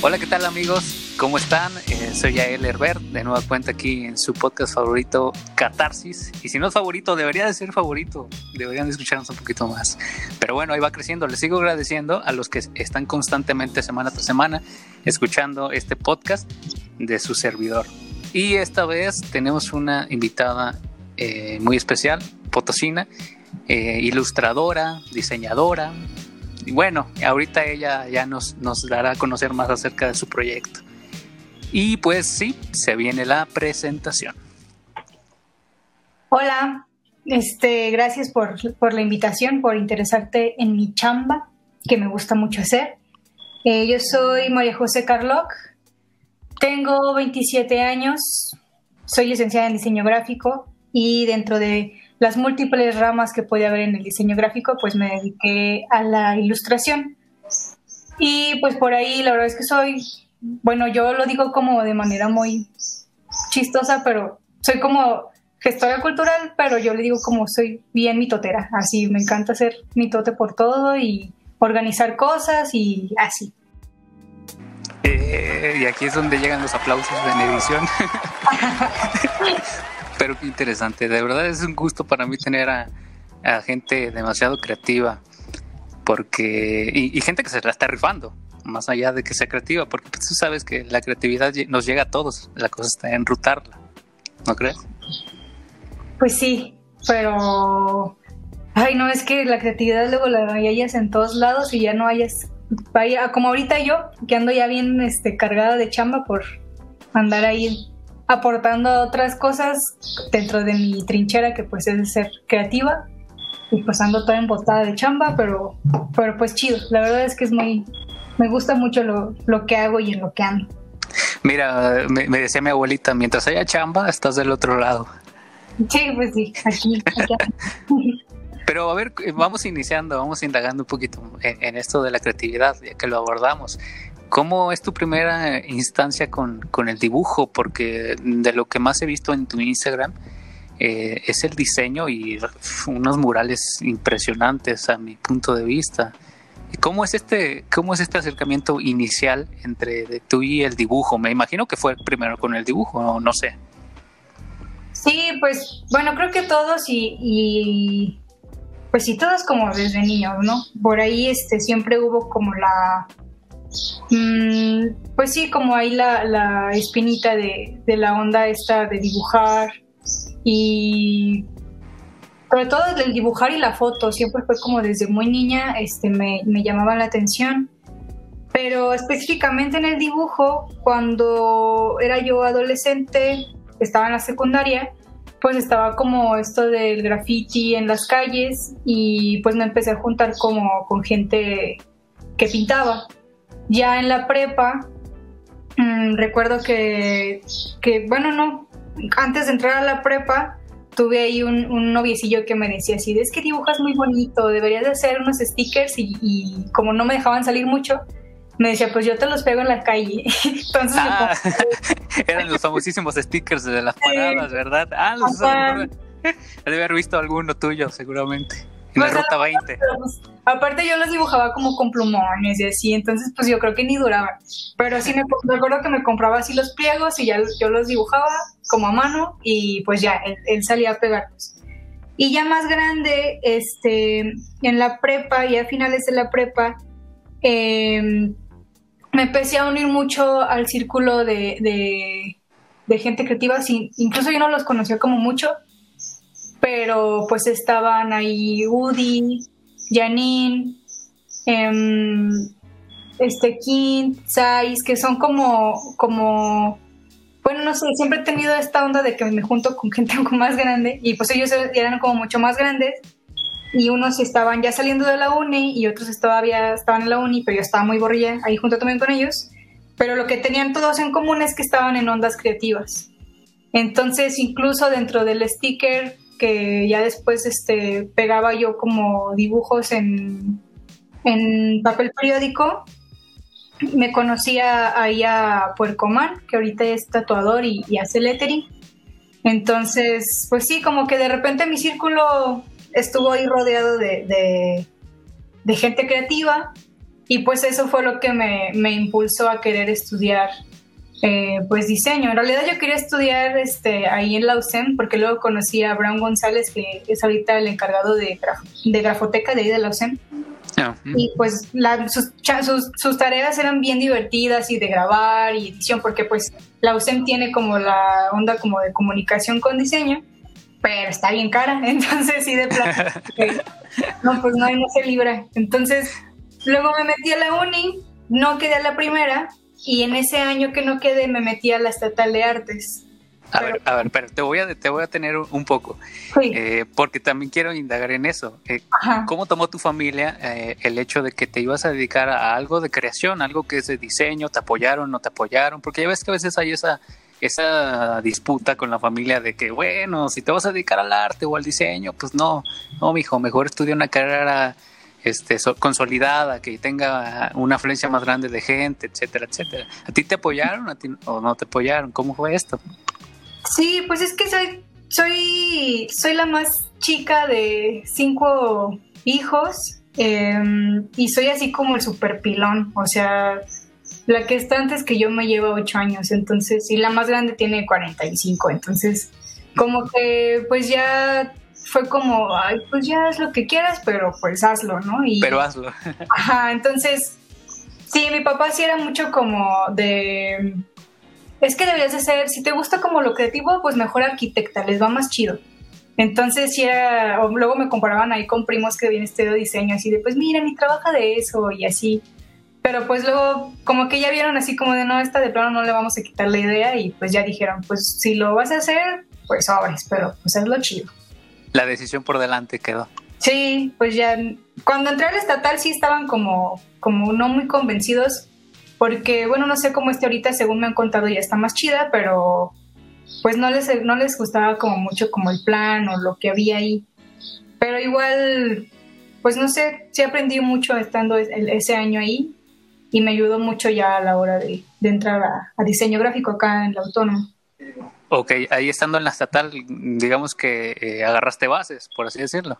Hola, ¿qué tal amigos? ¿Cómo están? Eh, soy Yael Herbert, de nueva cuenta aquí en su podcast favorito, Catarsis. Y si no es favorito, debería de ser favorito. Deberían de escucharnos un poquito más. Pero bueno, ahí va creciendo. Les sigo agradeciendo a los que están constantemente semana tras semana escuchando este podcast de su servidor. Y esta vez tenemos una invitada eh, muy especial, Potosina, eh, ilustradora, diseñadora, y bueno, ahorita ella ya nos, nos dará a conocer más acerca de su proyecto. Y pues sí, se viene la presentación. Hola, este, gracias por, por la invitación, por interesarte en mi chamba, que me gusta mucho hacer. Eh, yo soy María José Carloc, tengo 27 años, soy licenciada en diseño gráfico y dentro de las múltiples ramas que puede haber en el diseño gráfico, pues me dediqué a la ilustración. Y pues por ahí la verdad es que soy, bueno, yo lo digo como de manera muy chistosa, pero soy como gestora cultural, pero yo le digo como soy bien mitotera, así me encanta hacer mitote por todo y organizar cosas y así. Eh, y aquí es donde llegan los aplausos de edición. Pero qué interesante. De verdad es un gusto para mí tener a, gente demasiado creativa. Porque. Y, gente que se la está rifando. Más allá de que sea creativa. Porque tú sabes que la creatividad nos llega a todos. La cosa está en rutarla. ¿No crees? Pues sí. Pero. Ay, no, es que la creatividad luego la hayas en todos lados y ya no hayas. Como ahorita yo, que ando ya bien este, cargada de chamba por andar ahí aportando otras cosas dentro de mi trinchera que pues es ser creativa y pues ando toda embotada de chamba, pero, pero pues chido, la verdad es que es muy, me gusta mucho lo, lo que hago y en lo que ando. Mira, me, decía mi abuelita, mientras haya chamba, estás del otro lado. Sí, pues sí, aquí. Pero a ver, vamos iniciando, vamos indagando un poquito en, en, esto de la creatividad, ya que lo abordamos. ¿Cómo es tu primera instancia con, el dibujo? Porque de lo que más he visto en tu Instagram eh, es el diseño y unos murales impresionantes a mi punto de vista. ¿Cómo es este, cómo es este acercamiento inicial entre tú y el dibujo? Me imagino que fue primero con el dibujo, no, no sé. Sí, pues bueno, creo que todos y, y pues sí, todos como desde niños, ¿no? Por ahí este siempre hubo como la Mm, pues sí, como hay la, espinita de, la onda esta de dibujar y sobre todo el dibujar y la foto, siempre fue como desde muy niña este, me, me llamaba la atención. Pero específicamente en el dibujo, cuando era yo adolescente, estaba en la secundaria, pues estaba como esto del graffiti en las calles y pues me empecé a juntar como con gente que pintaba. Ya en la prepa, mm, recuerdo que, que, bueno, no, antes de entrar a la prepa, tuve ahí un, noviecillo que me decía así, es que dibujas muy bonito, deberías de hacer unos stickers y, como no me dejaban salir mucho, me decía, pues yo te los pego en la calle. Entonces, ah, eran los famosísimos stickers de las paradas, ¿verdad? Ah, los haber visto alguno tuyo, seguramente. En la ruta 20. Aparte yo los dibujaba como con plumones y así, entonces pues yo creo que ni duraban. Pero sí me, acuerdo que me compraba así los pliegos y ya yo los dibujaba como a mano y pues ya, él, salía a pegarlos. Y ya más grande, este, en la prepa y a finales de la prepa, em, me empecé a unir mucho al círculo de, de gente creativa, incluso yo no los conocía como mucho, pero pues estaban ahí Udi, Janine, em, este King, Sais, que son como, como, bueno, no sé, siempre he tenido esta onda de que me junto con gente más grande y pues ellos eran como mucho más grandes y unos estaban ya saliendo de la uni y otros todavía estaban en la uni, pero yo estaba muy borrilla ahí junto también con ellos. Pero lo que tenían todos en común es que estaban en ondas creativas. Entonces, incluso dentro del sticker que ya después este, pegaba yo como dibujos en, en papel periódico. Me conocía ahí a Puercoman, que ahorita es tatuador y, hace lettering. Entonces, pues sí, como que de repente mi círculo estuvo ahí rodeado de, de, gente creativa Y pues eso fue lo que me, me impulsó a querer estudiar eh, pues diseño. En realidad yo quería estudiar este, ahí en la UCEM porque luego conocí a Brown González, que es ahorita el encargado de, de grafoteca de ahí de la UCEM. Ah, y pues sus, sus, sus, tareas eran bien divertidas y de grabar y edición, porque pues la UCEM tiene como la onda como de comunicación con diseño, pero está bien cara, entonces sí de plano. no, pues no, no se libra. Entonces Luego me metí a la uni, no quedé a la primera y en ese año que no quedé me metí a la Estatal de Artes. A ver, a ver, pero te voy a, te voy a tener un poco, eh, porque también quiero indagar en eso. Eh, ¿Cómo tomó tu familia eh, el hecho de que te ibas a dedicar a algo de creación, algo que es de diseño? ¿Te apoyaron, no te apoyaron? Porque ya ves que a veces hay esa, esa disputa con la familia de que, bueno, si te vas a dedicar al arte o al diseño, pues no, no, mijo, mejor estudia una carrera este, consolidada, que tenga una afluencia más grande de gente, etcétera, etcétera. ¿A ti te apoyaron a ti, o no te apoyaron? ¿Cómo fue esto? Sí, pues es que soy, soy, soy la más chica de cinco hijos em, y soy así como el super pilón, o sea, la que está antes que yo me lleva ocho años, entonces, y la más grande tiene 45, entonces, como que pues ya fue como, ay, pues ya haz lo que quieras, pero pues hazlo, ¿no? Y, pero hazlo. Ajá, entonces, sí, mi papá sí era mucho como de, es que deberías de ser, si te gusta como lo creativo, pues mejor arquitecta, les va más chido. Entonces sí era, o luego me comparaban ahí con primos que habían estudiado diseño, así de, pues mira, ni trabaja de eso y así. Pero pues luego como que ya vieron así como de, no, esta de plano no le vamos a quitar la idea y pues ya dijeron, pues si lo vas a hacer, pues abres, pero pues es lo chido la decisión por delante quedó. Sí, pues ya cuando entré al estatal sí estaban como, como no muy convencidos, porque bueno, no sé cómo esté ahorita, según me han contado ya está más chida, pero pues no les, no les gustaba como mucho como el plan o lo que había ahí. Pero igual, pues no sé, sí aprendí mucho estando ese año ahí y me ayudó mucho ya a la hora de, entrar a, a diseño gráfico acá en la autónoma. Ok, ahí estando en la estatal, digamos que eh, agarraste bases, por así decirlo.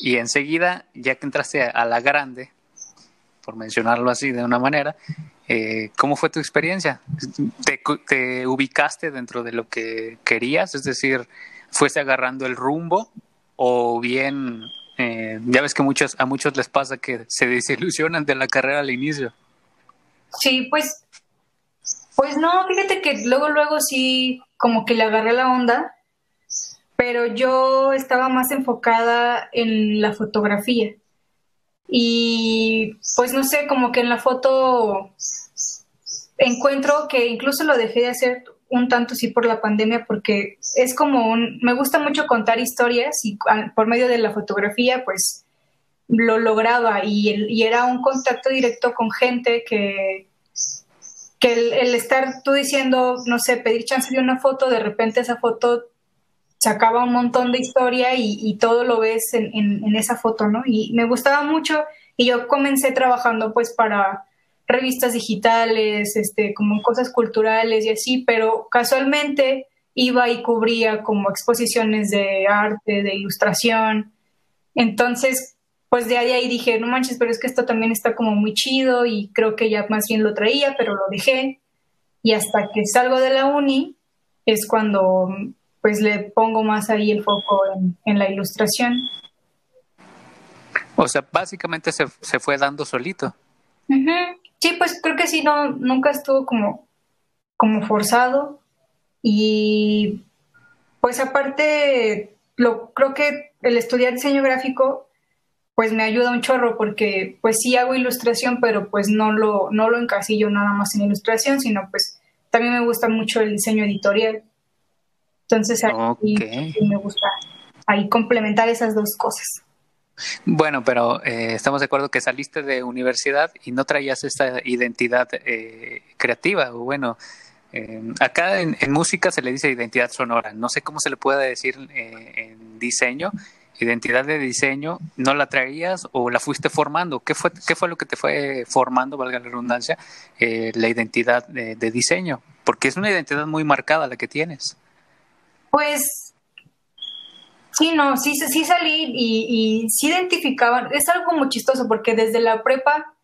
Y enseguida, ya que entraste a, la grande, por mencionarlo así de una manera, eh, ¿cómo fue tu experiencia? ¿Te, ubicaste dentro de lo que querías? Es decir, ¿fuiste agarrando el rumbo? ¿O bien, eh, ya ves que muchos, a muchos les pasa que se desilusionan de la carrera al inicio? Sí, pues pues no, fíjate que luego, luego sí, como que le agarré la onda, pero yo estaba más enfocada en la fotografía. Y pues no sé, como que en la foto encuentro que incluso lo dejé de hacer un tanto sí por la pandemia porque es como un, me gusta mucho contar historias y por medio de la fotografía pues lo lograba y, y era un contacto directo con gente que, que el, estar tú diciendo, no sé, pedir chance de una foto, de repente esa foto sacaba un montón de historia y, todo lo ves en, en, esa foto, ¿no? Y me gustaba mucho y yo comencé trabajando pues para revistas digitales, este, como cosas culturales y así, pero casualmente iba y cubría como exposiciones de arte, de ilustración. Entonces, pues de ahí, ahí dije, no manches, pero es que esto también está como muy chido y creo que ya más bien lo traía, pero lo dejé. Y hasta que salgo de la uni es cuando pues le pongo más ahí el foco en, la ilustración. O sea, básicamente se, fue dando solito. Sí, pues creo que sí, no, nunca estuvo como, como forzado. Y pues aparte, lo, creo que el estudiar diseño gráfico pues me ayuda un chorro porque pues sí hago ilustración, pero pues no lo, no lo encasillo nada más en ilustración, sino pues también me gusta mucho el diseño editorial. Entonces ahí me gusta ahí complementar esas dos cosas. Bueno, pero eh, estamos de acuerdo que saliste de universidad y no traías esta identidad eh, creativa. Bueno, eh, acá en, música se le dice identidad sonora. No sé cómo se le puede decir en diseño, identidad de diseño, ¿no la traías o la fuiste formando? ¿Qué fue, qué fue lo que te fue formando, valga la redundancia, eh, la identidad de, diseño? Porque es una identidad muy marcada la que tienes. Pues Sí, no, sí, sí salí y, y sí identificaban. Es algo muy chistoso porque desde la prepa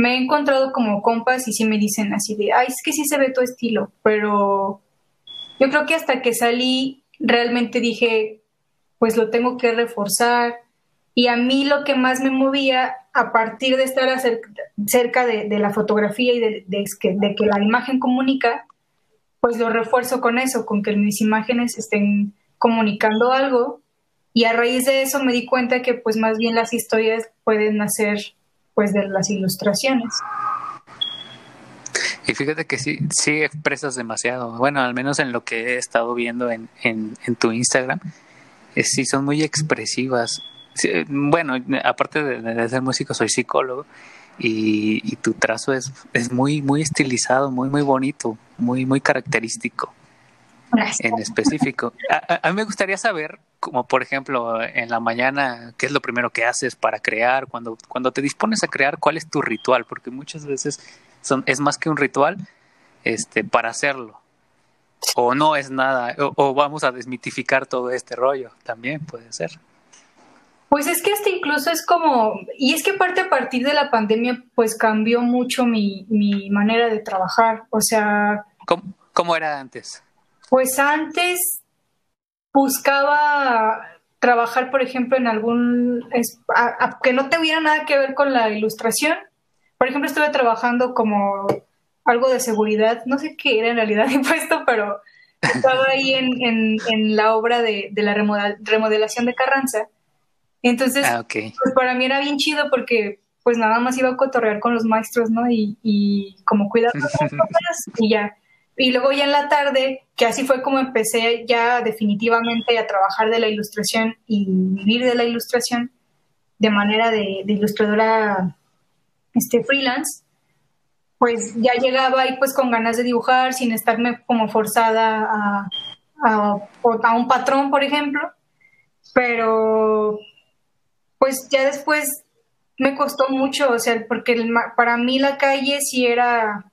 me he encontrado como compas y sí me dicen así de, ay, es que sí se ve tu estilo, pero yo creo que hasta que salí realmente dije, pues lo tengo que reforzar. Y a mí lo que más me movía a partir de estar cerca de, la fotografía y de, que, de que la imagen comunica, pues lo refuerzo con eso, con que mis imágenes estén comunicando algo. Y a raíz de eso me di cuenta que pues más bien las historias pueden nacer pues de las ilustraciones. Y fíjate que sí, sí expresas demasiado. Bueno, al menos en lo que he estado viendo en, en, tu Instagram, sí son muy expresivas. bueno, aparte de, ser músico, soy psicólogo y, y, tu trazo es, es muy, muy estilizado, muy, muy bonito, muy, muy característico en específico. A, mí me gustaría saber, como por ejemplo, en la mañana, ¿qué es lo primero que haces para crear? Cuando, cuando te dispones a crear, ¿cuál es tu ritual? Porque muchas veces son, es más que un ritual este, para hacerlo. O no es nada, o, vamos a desmitificar todo este rollo, también puede ser. Pues es que este incluso es como, y es que aparte a partir de la pandemia, pues cambió mucho mi, mi manera de trabajar. O sea... ¿Cómo era antes? Pues antes buscaba trabajar, por ejemplo, en algún, que no tuviera nada que ver con la ilustración. Por ejemplo, estuve trabajando como algo de seguridad, no sé qué era en realidad impuesto, pero estaba ahí en, en, la obra de, la remodelación de Carranza. Entonces, ah, pues para mí era bien chido porque pues nada más iba a cotorrear con los maestros, ¿no? Y, y como cuidar las cosas y ya. Y luego ya en la tarde, que así fue como empecé ya definitivamente a trabajar de la ilustración y vivir de la ilustración de manera de, ilustradora este, freelance, pues ya llegaba ahí pues con ganas de dibujar sin estarme como forzada a, a, un patrón, por ejemplo. Pero pues ya después me costó mucho, o sea, porque para mí la calle sí era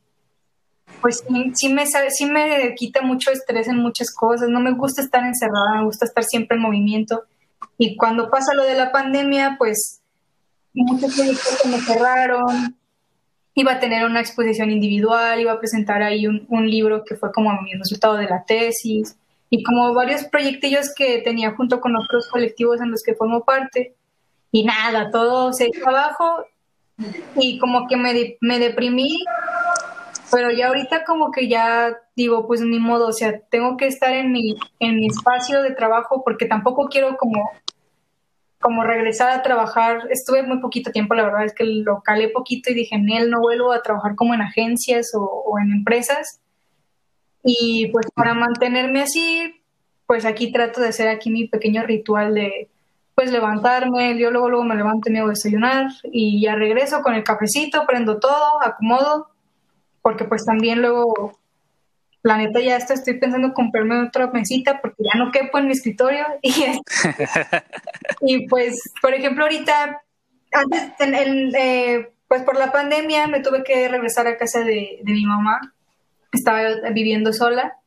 pues sí, me, sí me quita mucho estrés en muchas cosas. No me gusta estar encerrada, me gusta estar siempre en movimiento. Y cuando pasa lo de la pandemia, pues muchos proyectos me cerraron. Iba a tener una exposición individual, iba a presentar ahí un, un libro que fue como mi resultado de la tesis y como varios proyectillos que tenía junto con otros colectivos en los que formo parte. Y nada, todo se hizo abajo y como que me, me deprimí pero ya ahorita como que ya digo, pues ni modo, o sea, tengo que estar en mi, en mi espacio de trabajo porque tampoco quiero como, como regresar a trabajar. Estuve muy poquito tiempo, la verdad es que lo calé poquito y dije, en él no vuelvo a trabajar como en agencias o, en empresas. Y pues para mantenerme así, pues aquí trato de hacer aquí mi pequeño ritual de pues levantarme, yo luego luego me levanto y me a desayunar y ya regreso con el cafecito, prendo todo, acomodo porque pues también luego, la neta ya estoy pensando comprarme otra mesita porque ya no quepo en mi escritorio. Y, y pues, por ejemplo, ahorita, antes, eh, pues por la pandemia me tuve que regresar a casa de, de mi mamá, estaba viviendo sola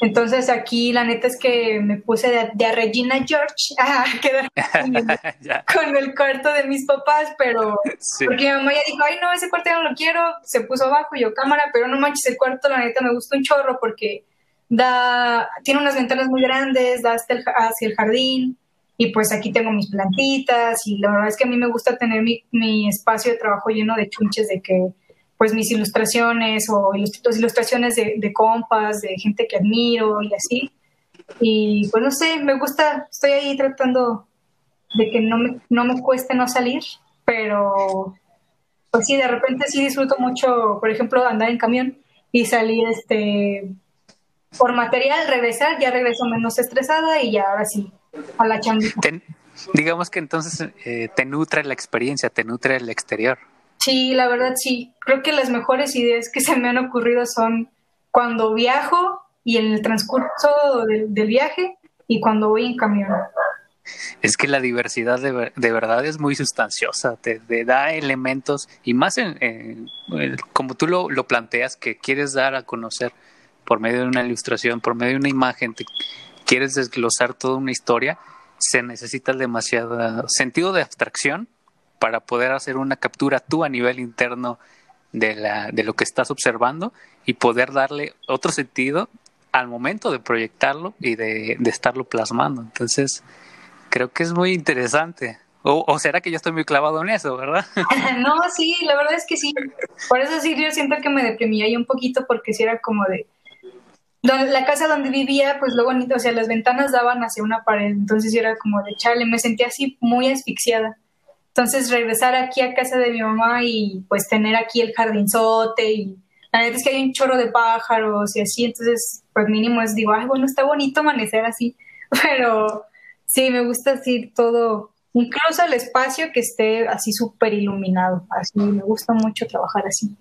entonces aquí la neta es que me puse de, a Regina George a quedar con el, cuarto de mis papás, pero porque mi mamá ya dijo, ay no, ese cuarto ya no lo quiero, se puso abajo y yo cámara, pero no manches, el cuarto la neta me gusta un chorro porque da, tiene unas ventanas muy grandes, da hasta el, hacia el jardín y pues aquí tengo mis plantitas y la verdad es que a mí me gusta tener mi, mi espacio de trabajo lleno de chunches de que pues mis ilustraciones o ilustraciones de, compas, de gente que admiro y así. Y pues no sé, me gusta, estoy ahí tratando de que no me, no me cueste no salir, pero pues sí, de repente sí disfruto mucho, por ejemplo, andar en camión y salir este por material, regresar, ya regreso menos estresada y ya ahora sí, a la chambita. digamos que entonces eh, te nutre la experiencia, te nutre el exterior. Sí, la verdad sí. Creo que las mejores ideas que se me han ocurrido son cuando viajo y en el transcurso del, viaje y cuando voy en camión. Es que la diversidad de, de verdad es muy sustanciosa, te, da elementos y más en, como tú lo, lo, planteas, que quieres dar a conocer por medio de una ilustración, por medio de una imagen, te, quieres desglosar toda una historia, se necesita demasiado sentido de abstracción para poder hacer una captura tú a nivel interno de, la, de lo que estás observando y poder darle otro sentido al momento de proyectarlo y de, de estarlo plasmando. Entonces, creo que es muy interesante. O, será que yo estoy muy clavado en eso, ¿verdad? no, sí, la verdad es que sí. Por eso sí, yo siento que me deprimía ahí un poquito porque si era como de... La casa donde vivía, pues lo bonito, o sea, las ventanas daban hacia una pared, entonces yo era como de chale, me sentía así muy asfixiada. Entonces regresar aquí a casa de mi mamá y pues tener aquí el jardinzote y la neta es que hay un chorro de pájaros y así, entonces pues mínimo es digo, ay, bueno, está bonito amanecer así, pero sí, me gusta así todo, incluso el espacio que esté así súper iluminado, así me gusta mucho trabajar así.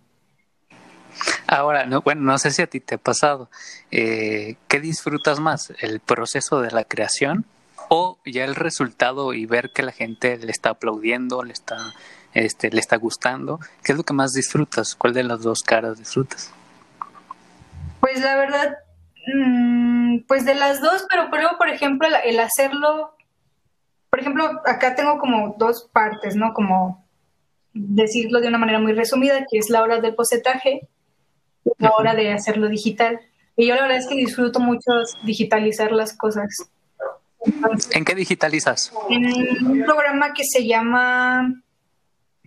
Ahora, no, bueno, no sé si a ti te ha pasado. Eh, ¿Qué disfrutas más? ¿El proceso de la creación o ya el resultado y ver que la gente le está aplaudiendo, le está, este, le está gustando. ¿Qué es lo que más disfrutas? ¿Cuál de las dos caras disfrutas? Pues la verdad, mm, pues de las dos, pero, pero por ejemplo, el hacerlo, por ejemplo, acá tengo como dos partes, ¿no? Como decirlo de una manera muy resumida, que es la hora del bocetaje y la hora de hacerlo digital. Y yo la verdad es que disfruto mucho digitalizar las cosas. ¿En qué digitalizas? En un programa que se llama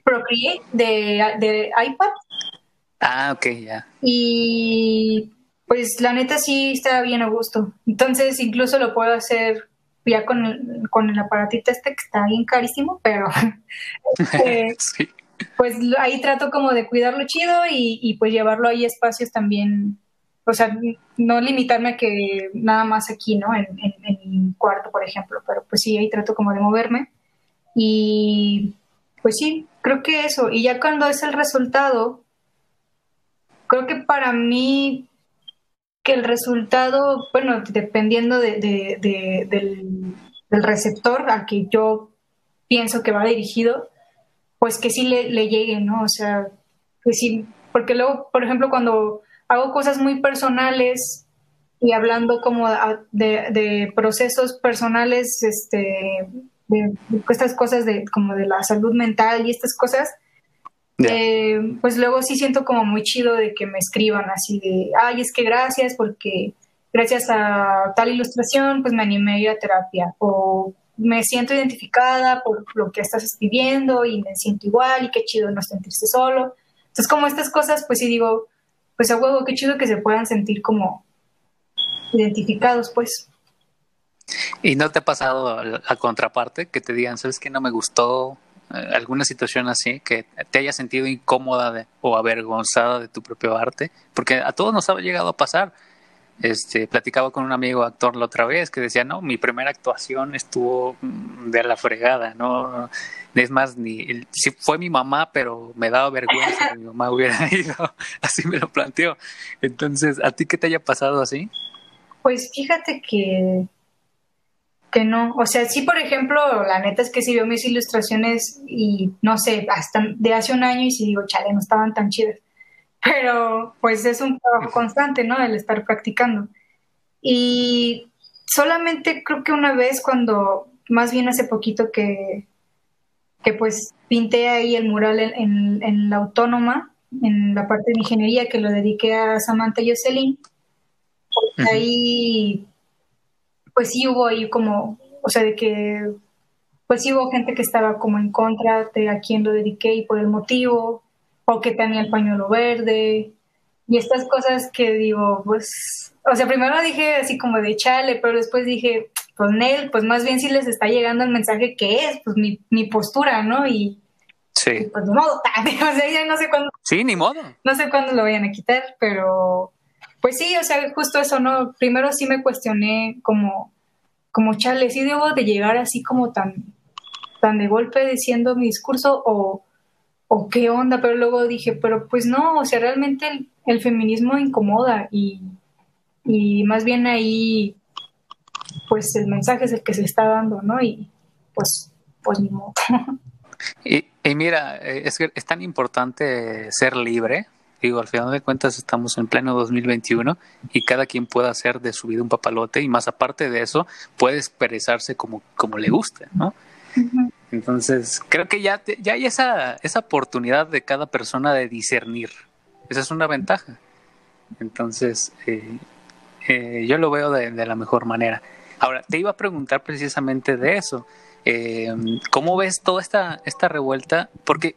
Procreate de, iPad. Ah, ok, ya. Y pues la neta sí está bien a gusto. Entonces incluso lo puedo hacer ya con el, con el aparatito este que está bien carísimo, pero este, pues ahí trato como de cuidarlo chido y, y pues llevarlo ahí a espacios también o sea, no limitarme a que nada más aquí, ¿no? En, mi cuarto, por ejemplo, pero pues sí, ahí trato como de moverme. Y pues sí, creo que eso. Y ya cuando es el resultado, creo que para mí que el resultado, bueno, dependiendo de, del, receptor al que yo pienso que va dirigido, pues que sí le, le llegue, ¿no? O sea, que sí, porque luego, por ejemplo, cuando hago cosas muy personales y hablando como de, procesos personales, este, de, estas cosas de como de la salud mental y estas cosas, eh, pues luego sí siento como muy chido de que me escriban así de, ay, es que gracias porque gracias a tal ilustración pues me animé a ir a terapia o me siento identificada por lo que estás escribiendo y me siento igual y qué chido no sentirse solo. Entonces como estas cosas pues sí digo, pues a huevo, qué chido que se puedan sentir como identificados, pues. ¿Y no te ha pasado la contraparte que te digan, sabes que no me gustó eh, alguna situación así, que te haya sentido incómoda o avergonzada de tu propio arte? Porque a todos nos ha llegado a pasar. Este, platicaba con un amigo actor la otra vez que decía, no, mi primera actuación estuvo mm, de la fregada, no, es más, ni si fue mi mamá, pero me daba vergüenza que mi mamá hubiera ido, así me lo planteó. Entonces, ¿a ti qué te haya pasado así? Pues fíjate que que no, o sea, sí, por ejemplo, la neta es que si veo mis ilustraciones y no sé, hasta de hace un año y si digo, chale, no estaban tan chidas pero pues es un trabajo constante, ¿no? El estar practicando. Y solamente creo que una vez cuando, más bien hace poquito que, que pues pinté ahí el mural en, en, la autónoma, en la parte de ingeniería que lo dediqué a Samantha Jocelyn, pues ahí, pues sí hubo ahí como, o sea, de que, pues sí hubo gente que estaba como en contra de a quién lo dediqué y por el motivo, o que tenía el pañuelo verde, y estas cosas que digo, pues, o sea, primero dije así como de chale, pero después dije, pues Nel, pues más bien si les está llegando el mensaje que es, pues mi, mi postura, ¿no? Y, sí. pues ni modo, o sea, ya no sé cuándo. Sí, ni modo. No sé cuándo lo vayan a quitar, pero pues sí, o sea, justo eso, ¿no? Primero sí me cuestioné como, como chale, sí debo de llegar así como tan, tan de golpe diciendo mi discurso o o qué onda, pero luego dije, pero pues no, o sea, realmente el, feminismo incomoda y, más bien ahí, pues el mensaje es el que se está dando, ¿no? Y pues, pues ni modo. Y, y mira, es, es tan importante ser libre Digo, al final de cuentas estamos en pleno 2021 y cada quien puede hacer de su vida un papalote y más aparte de eso puede expresarse como, como le guste, ¿no? Entonces, creo que ya, ya hay esa, esa oportunidad de cada persona de discernir. Esa es una ventaja. Entonces, eh, eh, yo lo veo de, la mejor manera. Ahora, te iba a preguntar precisamente de eso. Eh, ¿Cómo ves toda esta, esta revuelta? Porque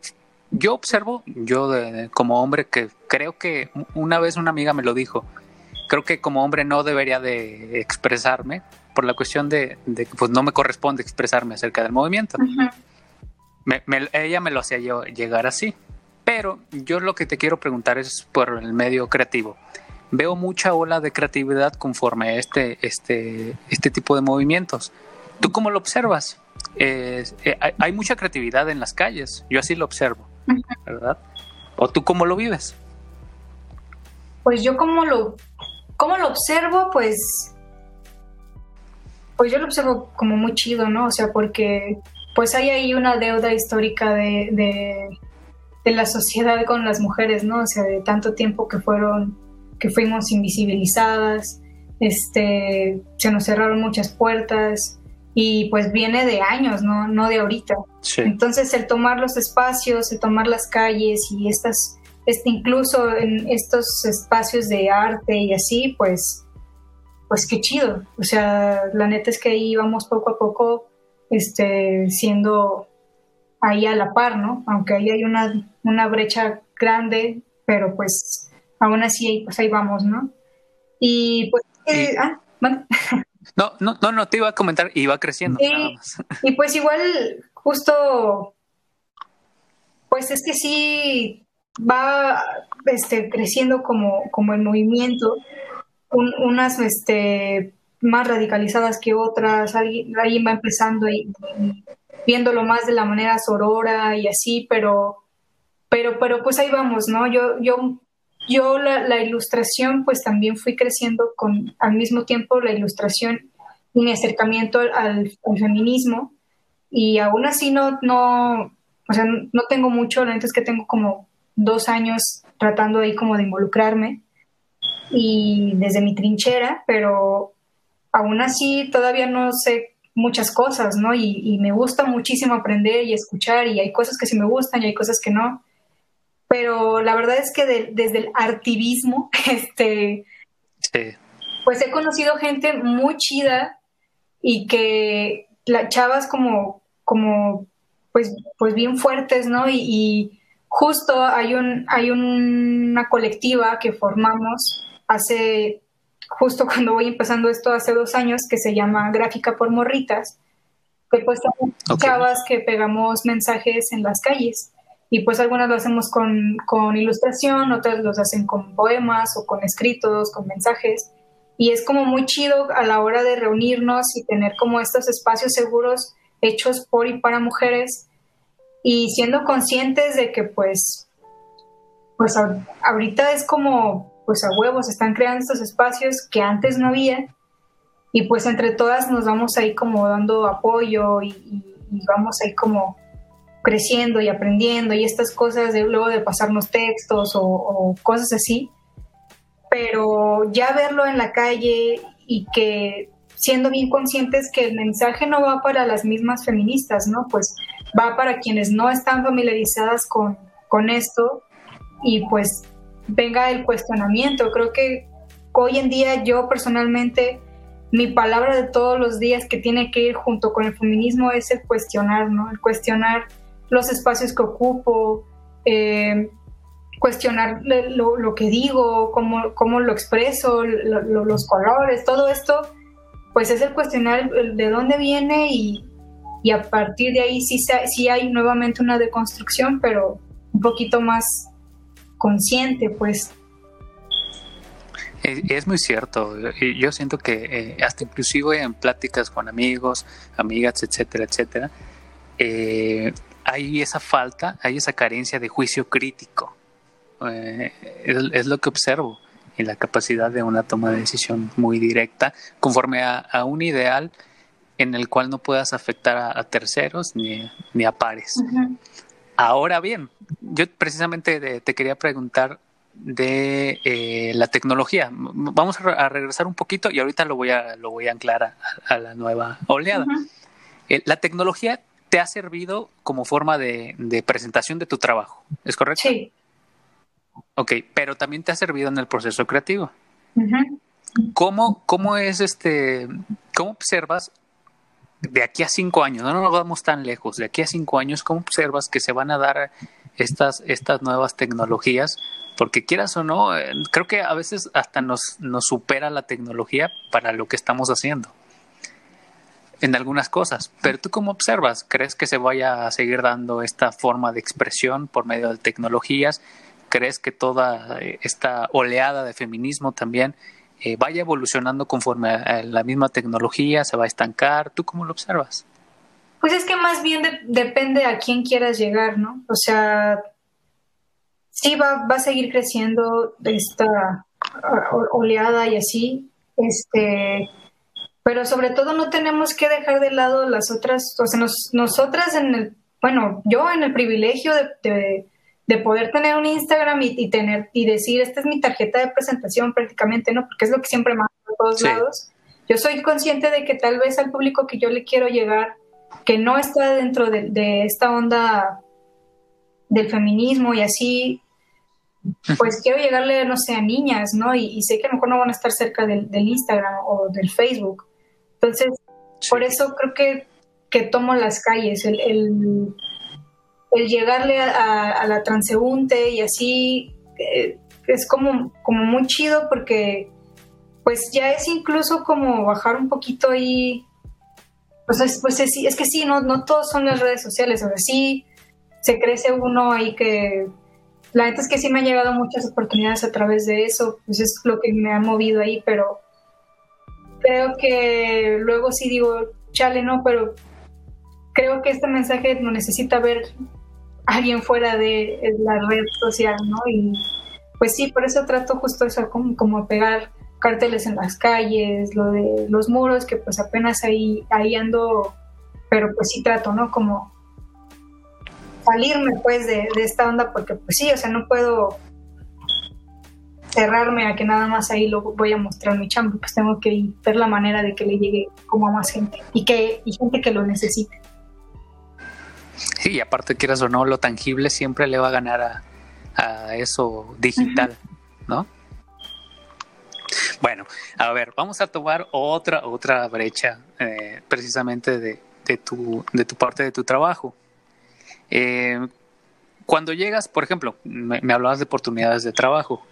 yo observo, yo como hombre, que creo que una vez una amiga me lo dijo, creo que como hombre no debería de expresarme por la cuestión de, que pues no me corresponde expresarme acerca del movimiento. ella me lo hacía yo llegar así. Pero yo lo que te quiero preguntar es por el medio creativo. Veo mucha ola de creatividad conforme a este, este, este tipo de movimientos. ¿Tú cómo lo observas? Eh, hay, mucha creatividad en las calles, yo así lo observo, ¿verdad? ¿O tú cómo lo vives? Pues yo como lo, cómo lo observo, pues, pues yo lo observo como muy chido, ¿no? O sea, porque pues hay ahí una deuda histórica de, de la sociedad con las mujeres, ¿no? O sea, de tanto tiempo que fueron, que fuimos invisibilizadas, este, se nos cerraron muchas puertas y pues viene de años, no, no de ahorita. Entonces el tomar los espacios, el tomar las calles y estas, este, incluso en estos espacios de arte y así, pues, pues qué chido. O sea, la neta es que ahí vamos poco a poco, este, siendo ahí a la par, ¿no? Aunque ahí hay una, una brecha grande, pero pues aún así pues ahí vamos, ¿no? Y pues, eh, ah, bueno. No, no, no, no, te iba a comentar, iba creciendo. Y pues igual, justo, pues es que sí va este, creciendo como, como el movimiento, unas este, más radicalizadas que otras, alguien, va empezando y, viéndolo más de la manera sorora y así, pero, pero, pero pues ahí vamos, ¿no? Yo, yo, yo la, la ilustración pues también fui creciendo con al mismo tiempo la ilustración y mi acercamiento al, feminismo. Y aún así no, no, o sea, no tengo mucho, la es que tengo como dos años tratando ahí como de involucrarme y desde mi trinchera, pero aún así todavía no sé muchas cosas, ¿no? Y, me gusta muchísimo aprender y escuchar y hay cosas que sí me gustan y hay cosas que no. Pero la verdad es que desde el artivismo, este, pues he conocido gente muy chida y que la, chavas como, como, pues, pues bien fuertes, ¿no? Y, y justo hay, un, hay una colectiva que formamos hace justo cuando voy empezando esto hace dos años, que se llama Gráfica por Morritas, que pues son chavas que pegamos mensajes en las calles. Y pues algunas lo hacemos con, con ilustración, otras los hacen con poemas o con escritos, con mensajes. Y es como muy chido a la hora de reunirnos y tener como estos espacios seguros hechos por y para mujeres y siendo conscientes de que pues, pues ahorita es como pues a huevos están creando estos espacios que antes no había y pues entre todas nos vamos ahí como dando apoyo y, vamos ahí como creciendo y aprendiendo y estas cosas de luego de pasarnos textos o, cosas así pero ya verlo en la calle y que siendo bien conscientes que el mensaje no va para las mismas feministas, ¿no? Pues va para quienes no están familiarizadas con, con esto y pues venga el cuestionamiento. Creo que hoy en día yo personalmente, mi palabra de todos los días que tiene que ir junto con el feminismo es el cuestionar, ¿no? El cuestionar los espacios que ocupo, eh, cuestionar lo, que digo, cómo, cómo lo expreso, los colores, todo esto, pues es el cuestionar de dónde viene y, y a partir de ahí sí, sí hay nuevamente una deconstrucción, pero un poquito más consciente, pues. Es, muy cierto. Yo siento que eh, hasta inclusive en pláticas con amigos, amigas, etcétera, etcétera, eh, hay esa falta, hay esa carencia de juicio crítico. Eh, es, lo que observo en la capacidad de una toma de decisión muy directa conforme a, un ideal en el cual no puedas afectar a, terceros ni, ni, a pares. Ahora bien, yo precisamente te quería preguntar de eh, la tecnología. Vamos a, regresar un poquito y ahorita lo voy a, lo voy a anclar a, la nueva oleada. Eh, la tecnología te ha servido como forma de, presentación de tu trabajo, ¿es correcto? Sí. Ok, pero también te ha servido en el proceso creativo. ¿Cómo, ¿Cómo es este, cómo observas de aquí a cinco años, no nos vamos tan lejos, de aquí a cinco años, ¿cómo observas que se van a dar estas, estas nuevas tecnologías? Porque quieras o no, eh, creo que a veces hasta nos, nos supera la tecnología para lo que estamos haciendo en algunas cosas. Pero tú cómo observas, ¿crees que se vaya a seguir dando esta forma de expresión por medio de tecnologías? ¿Crees que toda esta oleada de feminismo también eh, vaya evolucionando conforme a, la misma tecnología, se va a estancar. ¿Tú cómo lo observas? Pues es que más bien depende a quién quieras llegar, ¿no? O sea, sí va, va a seguir creciendo esta oleada y así, este, pero sobre todo no tenemos que dejar de lado las otras, o sea, nosotras en el, bueno, yo en el privilegio de de poder tener un Instagram y, tener y decir esta es mi tarjeta de presentación prácticamente, ¿no? Porque es lo que siempre mando a todos lados. Yo soy consciente de que tal vez al público que yo le quiero llegar, que no está dentro de, esta onda del feminismo y así, pues quiero llegarle, no sé, a niñas, ¿no? Y, sé que a lo mejor no van a estar cerca del, Instagram o del Facebook. Entonces, por eso creo que, que tomo las calles, el, el el llegarle a, la transeúnte y así eh, es como, como muy chido porque pues ya es incluso como bajar un poquito ahí, pues es, pues es, es que sí, no, no todos son las redes sociales, o sea, sí se crece uno ahí que la neta es que sí me han llegado muchas oportunidades a través de eso, pues es lo que me ha movido ahí, pero creo que luego sí digo, chale, no, pero creo que este mensaje no necesita ver alguien fuera de la red social, ¿no? Y pues sí, por eso trato justo eso, como, como pegar carteles en las calles, lo de los muros, que pues apenas ahí, ahí ando, pero pues sí trato, ¿no? Como salirme pues de, esta onda, porque pues sí, o sea, no puedo cerrarme a que nada más ahí lo voy a mostrar mi chamba, pues tengo que ver la manera de que le llegue como a más gente y que y gente que lo necesite. Y aparte, quieras o no, lo tangible siempre le va a ganar a, eso digital, ¿no? Bueno, a ver, vamos a tomar otra, otra brecha eh, precisamente de, de, tu, de tu parte de tu trabajo. Eh, cuando llegas, por ejemplo, me, hablabas de oportunidades de trabajo.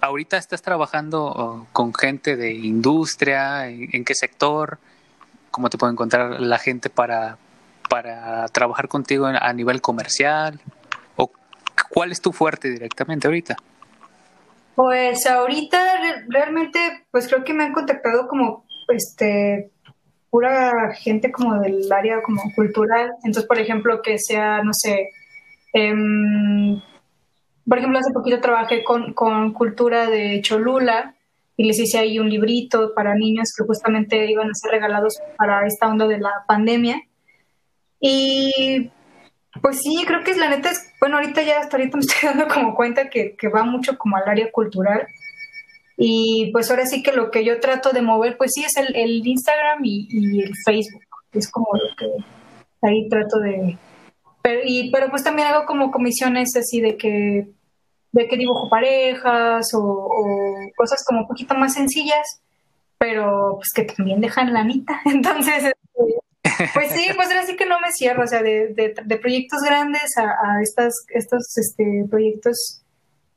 Ahorita estás trabajando oh, con gente de industria, ¿en, qué sector? ¿Cómo te puede encontrar la gente para, para trabajar contigo a nivel comercial? ¿O cuál es tu fuerte directamente ahorita? Pues ahorita realmente, pues creo que me han contactado como, este, pura gente como del área como cultural. Entonces, por ejemplo, que sea, no sé, em, por ejemplo, hace poquito trabajé con, con cultura de Cholula y les hice ahí un librito para niños que justamente iban a ser regalados para esta onda de la pandemia. Y pues sí, creo que es la neta es, bueno, ahorita ya hasta ahorita me estoy dando como cuenta que, va mucho como al área cultural. Y pues ahora sí que lo que yo trato de mover, pues sí, es el, el Instagram y, el Facebook. Es como lo que ahí trato de... Pero, y, pero pues también hago como comisiones así de que, de que dibujo parejas o, o cosas como un poquito más sencillas, pero pues que también dejan la mitad. Entonces, pues sí, pues ahora sí que no me cierro, o sea, de, de, proyectos grandes a, estas, estos este, proyectos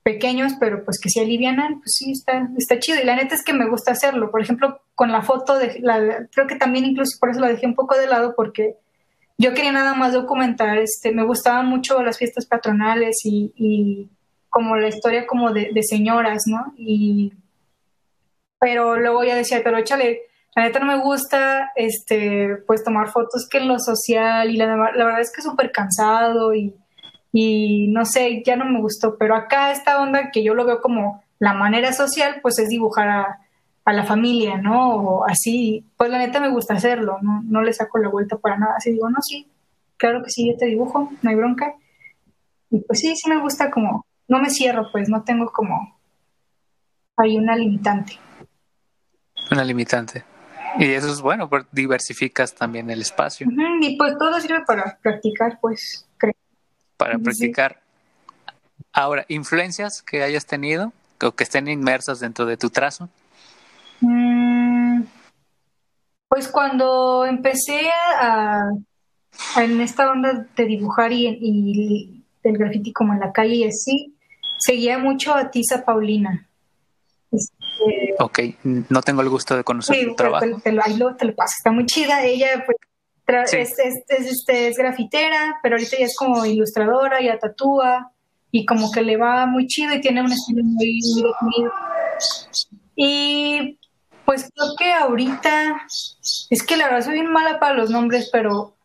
pequeños, pero pues que se alivianan, pues sí, está, está chido. Y la neta es que me gusta hacerlo. Por ejemplo, con la foto, de la, creo que también incluso por eso la dejé un poco de lado, porque yo quería nada más documentar, este, me gustaban mucho las fiestas patronales y, y como la historia como de, de señoras, ¿no? Y, pero luego ya decía, pero échale la neta no me gusta, este, pues tomar fotos que en lo social y la, verdad es que súper cansado y, y no sé, ya no me gustó, pero acá esta onda que yo lo veo como la manera social, pues es dibujar a, a la familia, ¿no? O así, pues la neta me gusta hacerlo, no, no le saco la vuelta para nada, así digo, no, sí, claro que sí, yo te dibujo, no hay bronca. Y pues sí, sí me gusta como no me cierro, pues no tengo como, hay una limitante. Una limitante. Y eso es bueno, porque diversificas también el espacio. y pues todo sirve para practicar, pues, creo. Para practicar. Ahora, ¿influencias que hayas tenido o que estén inmersas dentro de tu trazo? Mm, pues cuando empecé a, en esta onda de dibujar y, y del graffiti como en la calle y así, seguía mucho a Tisa Paulina. Ok, no tengo el gusto de conocer su trabajo. Te, lo, ahí lo, te lo paso, está muy chida. Ella pues, es, es, este, es, grafitera, pero ahorita ya es como ilustradora, ya tatúa y como que le va muy chido y tiene un estilo muy, muy definido. Y pues creo que ahorita, es que la verdad soy bien mala para los nombres, pero,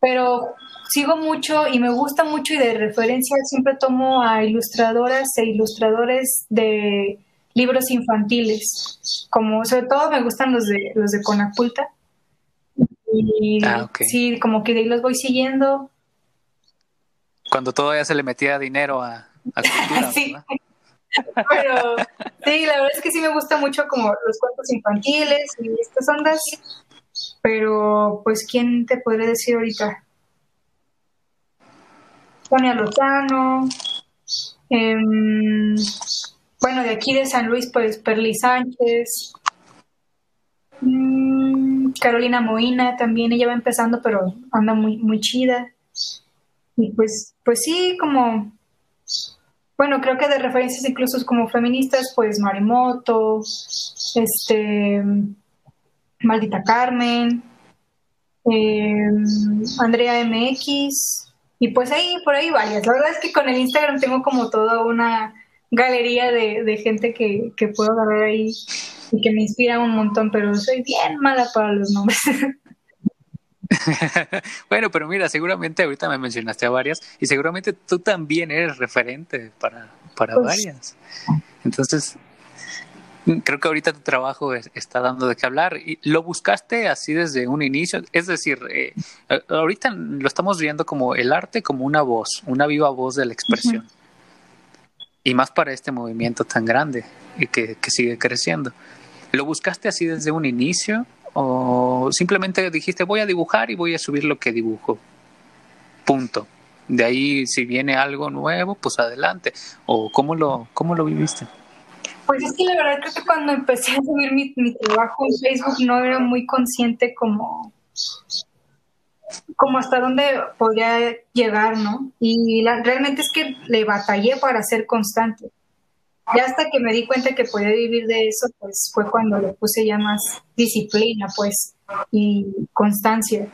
pero sigo mucho y me gusta mucho y de referencia siempre tomo a ilustradoras e ilustradores de libros infantiles, como sobre todo me gustan los de los de Conaculta. Y ah, sí, como que de ahí los voy siguiendo. Cuando todavía se le metía dinero a, a cultura, sí. Pero sí, la verdad es que sí me gusta mucho como los cuentos infantiles y estas ondas. Pero pues, ¿quién te podría decir ahorita? Sonia Lozano, em, bueno, de aquí de San Luis, pues Perli Sánchez, mm, Carolina Moina también, ella va empezando, pero anda muy, muy chida. Y pues, pues sí, como, bueno, creo que de referencias incluso como feministas, pues Marimoto, este, Maldita Carmen, em, Andrea MX, y pues ahí, por ahí varias. La verdad es que con el Instagram tengo como toda una galería de, gente que, puedo agarrar ahí y que me inspira un montón, pero soy bien mala para los nombres. bueno, pero mira, seguramente ahorita me mencionaste a varias y seguramente tú también eres referente para, para pues varias. Entonces, creo que ahorita tu trabajo está dando de qué hablar. ¿Y ¿Lo buscaste así desde un inicio? Es decir, eh, ahorita lo estamos viendo como el arte como una voz, una viva voz de la expresión. Y más para este movimiento tan grande y que, que sigue creciendo. ¿Lo buscaste así desde un inicio? ¿O simplemente dijiste voy a dibujar y voy a subir lo que dibujo? Punto. De ahí, si viene algo nuevo, pues adelante. ¿O cómo lo, cómo lo viviste? Pues es que la verdad creo que cuando empecé a subir mi, trabajo en Facebook no era muy consciente como, como hasta dónde podía llegar, ¿no? Y realmente es que le batallé para ser constante. Ya hasta que me di cuenta que podía vivir de eso, pues fue cuando le puse ya más disciplina, pues, y constancia.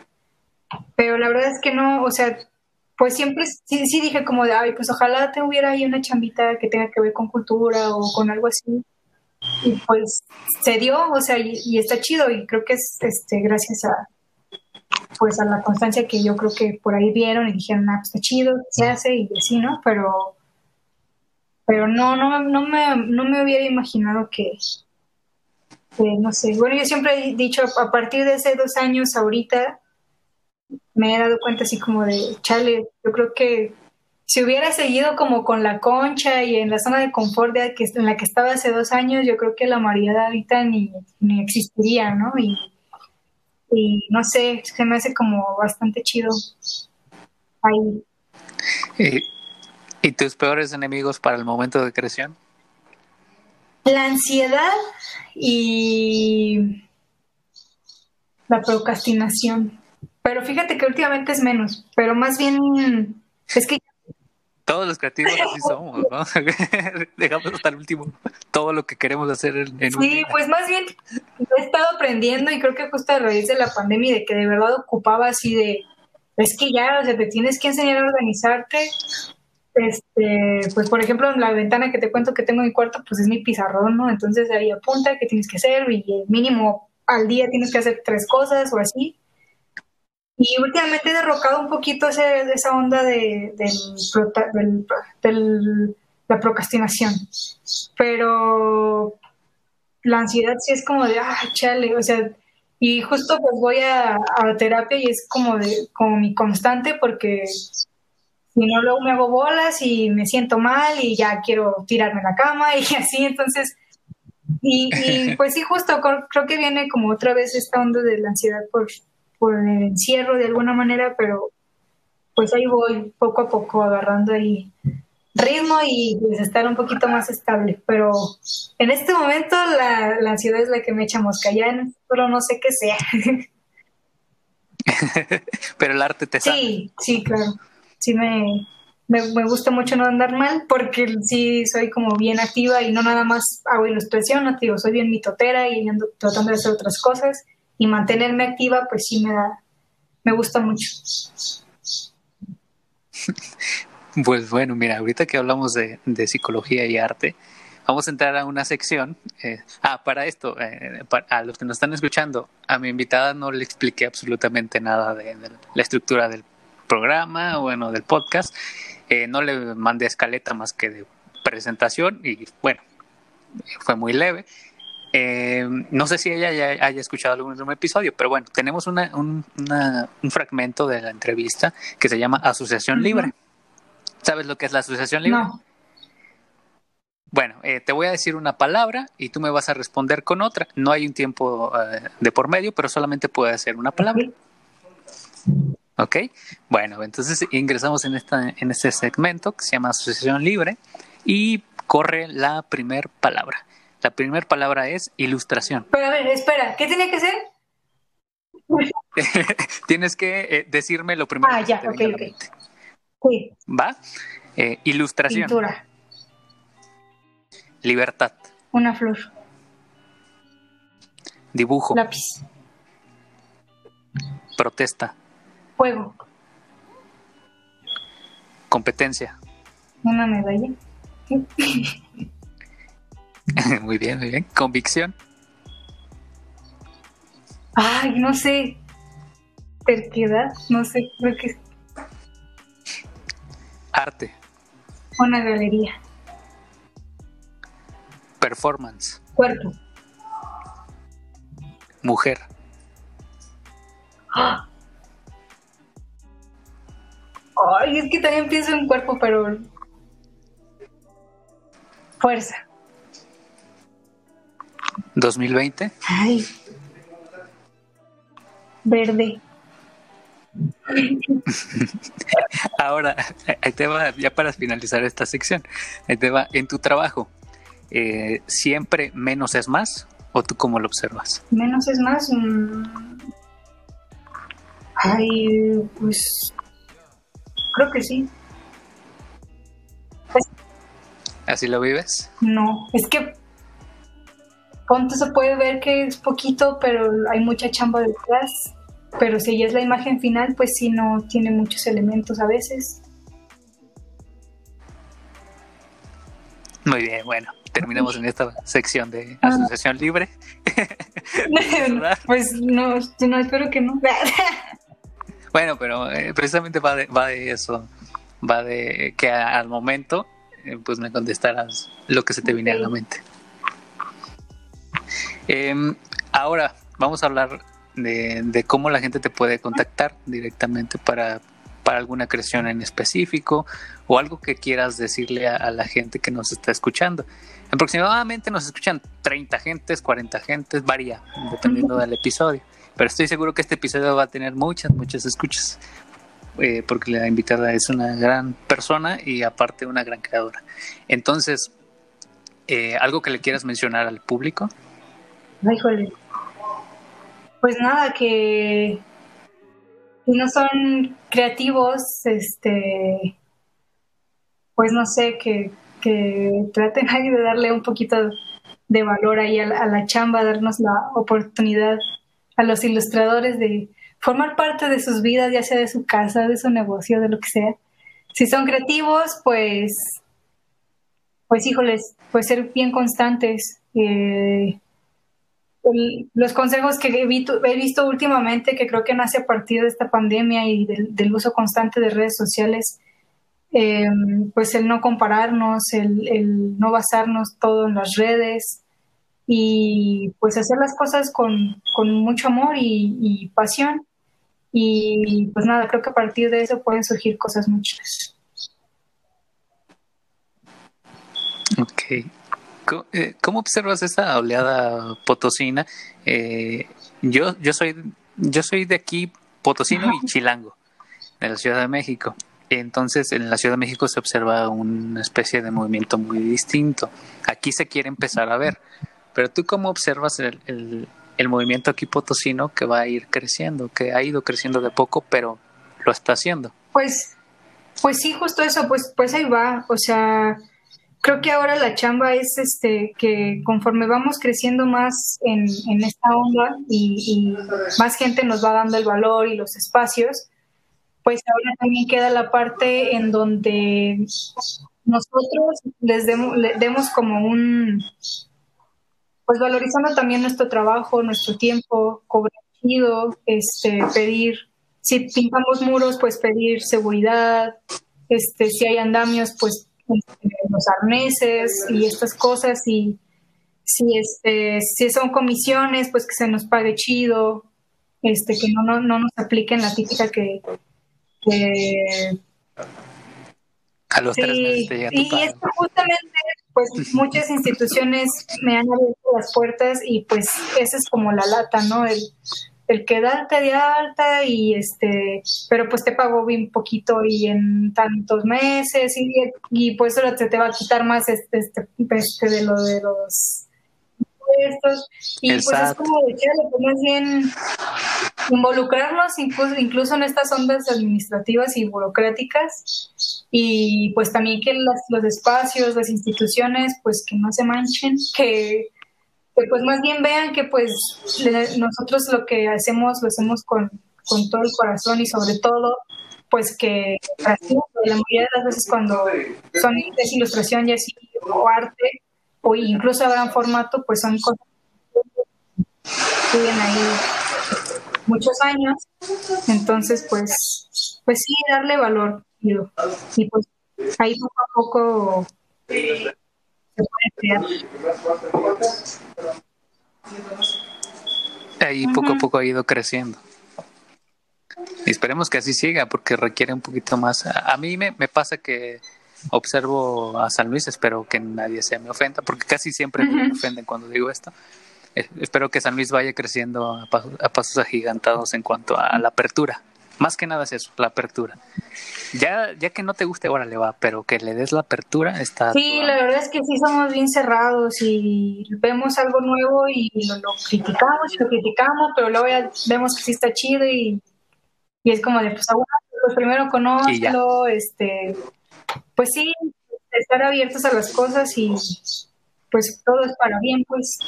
Pero la verdad es que no, o sea, pues siempre sí, sí, dije como de, ay, pues ojalá te hubiera ahí una chambita que tenga que ver con cultura o con algo así. Y pues se dio, o sea, y, está chido y creo que es este gracias a pues a la constancia que yo creo que por ahí vieron y dijeron, ah, pues está chido, se hace y así, ¿no? Pero pero no, no, no me, no me hubiera imaginado que, no sé, bueno, yo siempre he dicho, a partir de hace dos años ahorita, me he dado cuenta así como de, chale, yo creo que si hubiera seguido como con la concha y en la zona de confort de que, en la que estaba hace dos años, yo creo que la María ahorita ni, ni existiría, ¿no? Y, y no sé, se me hace como bastante chido ahí. ¿Y, ¿Y tus peores enemigos para el momento de creación? La ansiedad y la procrastinación. Pero fíjate que últimamente es menos, pero más bien es que... Todos los creativos así somos, ¿no? Dejamos hasta el último todo lo que queremos hacer en, Sí, pues más bien he estado aprendiendo y creo que justo a raíz de la pandemia de que de verdad ocupaba así de, es que ya, o sea, te tienes que enseñar a organizarte. Este, pues por ejemplo, en la ventana que te cuento que tengo en mi cuarto, pues es mi pizarrón, ¿no? Entonces ahí apunta qué tienes que hacer y mínimo al día tienes que hacer tres cosas o así. Y últimamente he derrocado un poquito esa onda de, la procrastinación. Pero la ansiedad sí es como de, ah, chale, o sea, y justo pues voy a, a terapia y es como de, como mi constante porque Si no, luego me hago bolas y me siento mal y ya quiero tirarme a la cama y así, entonces, y pues sí, justo creo que viene como otra vez esta onda de la ansiedad por, por el encierro de alguna manera, pero pues ahí voy poco a poco agarrando ahí ritmo y pues estar un poquito más estable. Pero en este momento la, la ansiedad es la que me echa mosca. Ya en pero no sé qué sea. pero el arte te sabe. Sí, sí, claro. Sí me, me, gusta mucho no andar mal porque sí soy como bien activa y no nada más hago ilustración, no digo, soy bien mitotera y ando tratando de hacer otras cosas y mantenerme activa pues sí me da, me gusta mucho. Pues bueno, mira, ahorita que hablamos de, psicología y arte, vamos a entrar a una sección. Eh, ah, para esto, eh, a los que nos están escuchando, a mi invitada no le expliqué absolutamente nada de, la estructura del programa, bueno, del podcast. Eh, no le mandé escaleta más que de presentación y bueno, fue muy leve. No sé si ella ya haya escuchado algún episodio, pero bueno, tenemos una, un, un, fragmento de la entrevista que se llama Asociación Libre. ¿Sabes lo que es la asociación libre? No. Bueno, eh, te voy a decir una palabra y tú me vas a responder con otra. No hay un tiempo eh, de por medio, pero solamente puede ser una palabra. ¿Ok? Bueno, entonces ingresamos en, esta, en este segmento que se llama Asociación Libre y corre la primer palabra. La primera palabra es ilustración. Pero a ver, espera, ¿qué tiene que ser? Tienes que eh, decirme lo primero. Ah, ya, ok, ok. ¿Va? Eh, ilustración. Pintura. Libertad. Una flor. Dibujo. Lápiz. Protesta. Fuego. Competencia. Una medalla. muy bien, muy bien. Convicción. Ay, no sé. Terquedad, no sé, creo que Arte. Una galería. Performance. Cuerpo. Mujer. Ay, es que también pienso en cuerpo, pero. Fuerza. 2020. Ay. Verde. Ahora, ahí te va, ya para finalizar esta sección, ahí te va, en tu trabajo, eh, ¿siempre menos es más o tú cómo lo observas? Menos es más. Mm, ay, pues creo que sí. ¿Así lo vives? No, es que ponte se puede ver que es poquito, pero hay mucha chamba detrás pero si ya es la imagen final, pues sí no tiene muchos elementos a veces. Muy bien, bueno, terminamos en esta sección de ah. asociación libre. pues no, no, espero que no. bueno, pero eh, precisamente va de, va de eso, va de que al momento eh, pues me contestaras lo que se te viniera a la mente. Em, ahora vamos a hablar de, cómo la gente te puede contactar directamente para, para alguna creación en específico o algo que quieras decirle a, la gente que nos está escuchando. Aproximadamente nos escuchan 30 gentes, 40 gentes, varía dependiendo del episodio. Pero estoy seguro que este episodio va a tener muchas, muchas escuchas. Eh, porque la invitada es una gran persona y aparte una gran creadora. Entonces, eh, ¿algo que le quieras mencionar al público? Híjole, pues nada, que no son creativos, este, pues no sé, que, que traten de darle un poquito de valor ahí a la, chamba, darnos la oportunidad a los ilustradores de formar parte de sus vidas, ya sea de su casa, de su negocio, de lo que sea. Si son creativos, pues, pues híjoles, pues ser bien constantes, eh, los consejos que he visto, últimamente, que creo que nace a partir de esta pandemia y del, uso constante de redes sociales, em, pues el no compararnos, el, no basarnos todo en las redes y pues hacer las cosas con, mucho amor y, y, pasión. Y pues nada, creo que a partir de eso pueden surgir cosas muchas. Ok, eh, ¿Cómo observas esta oleada potosina? Eh, yo, yo soy, yo soy de aquí potosino y chilango, de la Ciudad de México. Entonces, en la Ciudad de México se observa una especie de movimiento muy distinto. Aquí se quiere empezar a ver. Pero tú, ¿cómo observas el, el, movimiento aquí potosino que va a ir creciendo, que ha ido creciendo de poco, pero lo está haciendo? Pues, pues sí, justo eso, pues, pues ahí va. O sea, creo que ahora la chamba es este que conforme vamos creciendo más en, esta onda y, más gente nos va dando el valor y los espacios, pues ahora también queda la parte en donde nosotros les demos, demos como un, pues valorizando también nuestro trabajo, nuestro tiempo, cobrar este, pedir, si pintamos muros, pues pedir seguridad, este, si hay andamios, pues los arneses y estas cosas y si este si son comisiones pues que se nos pague chido este que no no, no nos apliquen la típica que, a los tres meses y esto justamente pues muchas instituciones me han abierto las puertas y pues esa es como la lata no el el quedarte de alta y este, pero pues te pago bien poquito y en tantos meses y, y pues ahora te, te va a quitar más este, este, este de lo de los impuestos. Y pues es como de pues más bien involucrarnos incluso, incluso en estas ondas administrativas y burocráticas y pues también que los espacios, las instituciones pues que no se manchen, que pues más bien vean que pues nosotros lo que hacemos lo hacemos con, con todo el corazón y sobre todo pues que la mayoría de las veces cuando son es ilustración y así o arte o incluso a gran formato pues son cosas que viven ahí muchos años. Entonces pues pues sí darle valor y pues ahí poco a poco Ahí poco a poco ha ido creciendo. Y esperemos que así siga, porque requiere un poquito más. A, mí me, me, pasa que observo a San Luis, espero que nadie se me ofenda, porque casi siempre me ofenden cuando digo esto. Espero que San Luis vaya creciendo a a pasos agigantados en cuanto a la apertura. Más que nada es eso, la apertura. Ya, ya que no te guste, ahora le va, pero que le des la apertura está. Sí, la verdad es que sí somos bien cerrados y vemos algo nuevo y lo, criticamos, lo criticamos, pero luego ya vemos que sí está chido y, y es como de, pues, pues primero conócelo, este, pues sí, estar abiertos a las cosas y pues todo es para bien, pues.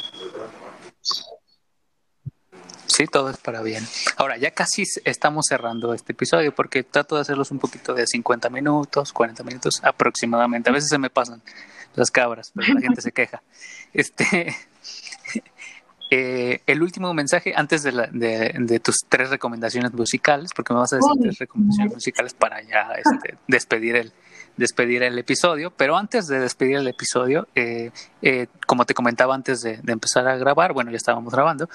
Sí, todo es para bien. Ahora, ya casi estamos cerrando este episodio porque trato de hacerlos un poquito de 50 minutos, 40 minutos aproximadamente. A veces se me pasan las cabras, pero la gente se queja. Este, eh, el último mensaje antes de, la, de, tus tres recomendaciones musicales, porque me vas a decir tres recomendaciones musicales para ya este, despedir el, despedir el episodio, pero antes de despedir el episodio, eh, eh, como te comentaba antes de, empezar a grabar, bueno, ya estábamos grabando,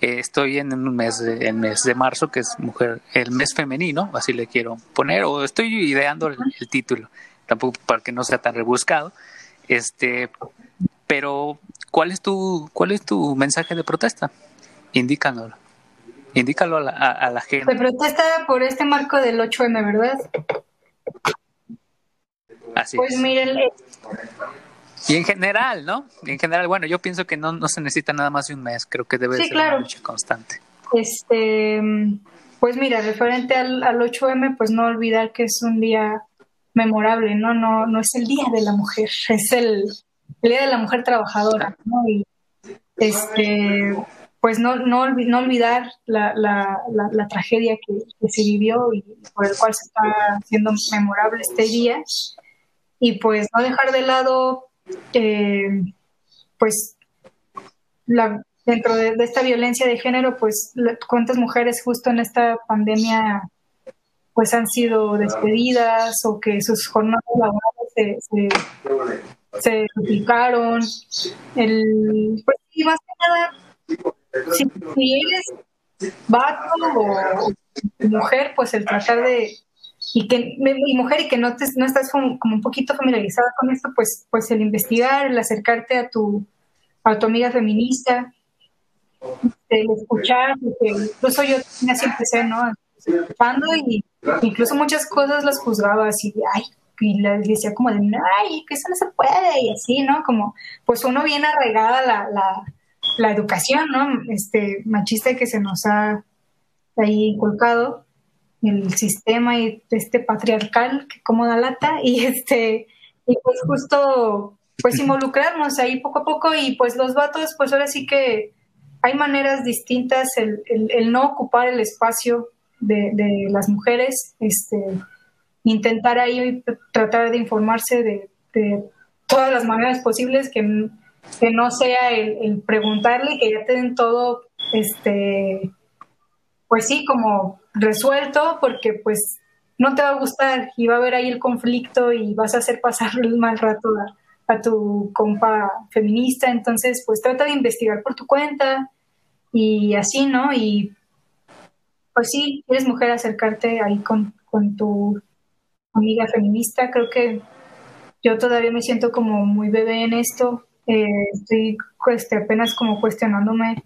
eh, estoy en un mes, de, el mes de marzo, que es mujer, el mes femenino, así le quiero poner, o estoy ideando el, título, tampoco para que no sea tan rebuscado, este, pero ¿cuál es tu, cuál es tu mensaje de protesta? Indícanoslo. Indícalo a la, a la gente. De protesta por este marco del 8M, ¿verdad? Pues miren. Y en general, ¿no? En general, bueno, yo pienso que no, no se necesita nada más de un mes, creo que debe ser una lucha constante. Este, pues mira, referente al, al 8M, pues no olvidar que es un día memorable, ¿no? No, no es el Día de la Mujer, es el, Día de la Mujer Trabajadora, ¿no? Y este, pues no, no, no olvidar la, la, la, tragedia que, que, se vivió y por el cual se está haciendo memorable este día y pues no dejar de lado, eh, pues, la, dentro de, esta violencia de género, pues, cuántas mujeres justo en esta pandemia pues han sido despedidas o que sus jornadas laborales se, se, duplicaron. El, pues, y más que nada, si, si eres vato o mujer, pues el tratar de y que y mujer y que no, te, no estás como, un poquito familiarizada con esto, pues, pues el investigar, el acercarte a tu, a tu amiga feminista, el escuchar, incluso yo así empecé, ¿no? Escuchando y incluso muchas cosas las juzgaba así, ay, y les decía como de, ay, que eso no se puede, y así, ¿no? Como, pues uno viene arraigada la, la, la educación, ¿no? Este, machista que se nos ha ahí inculcado, el sistema y este patriarcal que como da lata, y este, y pues justo, pues involucrarnos ahí poco a poco, y pues los vatos, pues ahora sí que hay maneras distintas, el, el, no ocupar el espacio de, de las mujeres, este, intentar ahí tratar de informarse de, todas las maneras posibles, que, que no sea el, preguntarle, que ya tengan todo, este, pues sí, como resuelto, porque pues no te va a gustar y va a haber ahí el conflicto y vas a hacer pasar el mal rato a, a tu compa feminista, entonces pues trata de investigar por tu cuenta y así, ¿no? Y pues sí, eres mujer, acercarte ahí con, con tu amiga feminista. Creo que yo todavía me siento como muy bebé en esto. Eh, estoy este, apenas como cuestionándome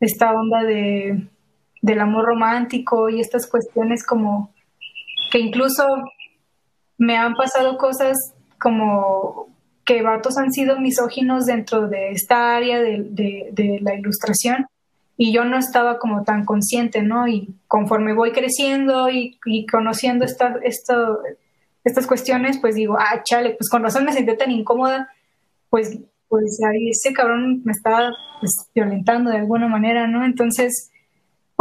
esta onda de, del amor romántico y estas cuestiones como que incluso me han pasado cosas como que vatos han sido misóginos dentro de esta área de, la ilustración y yo no estaba como tan consciente, ¿no? Y conforme voy creciendo y, conociendo esta, estas cuestiones, pues digo, ah, chale, pues con razón me sentí tan incómoda, pues, pues ahí ese cabrón me estaba pues, violentando de alguna manera, ¿no? Entonces,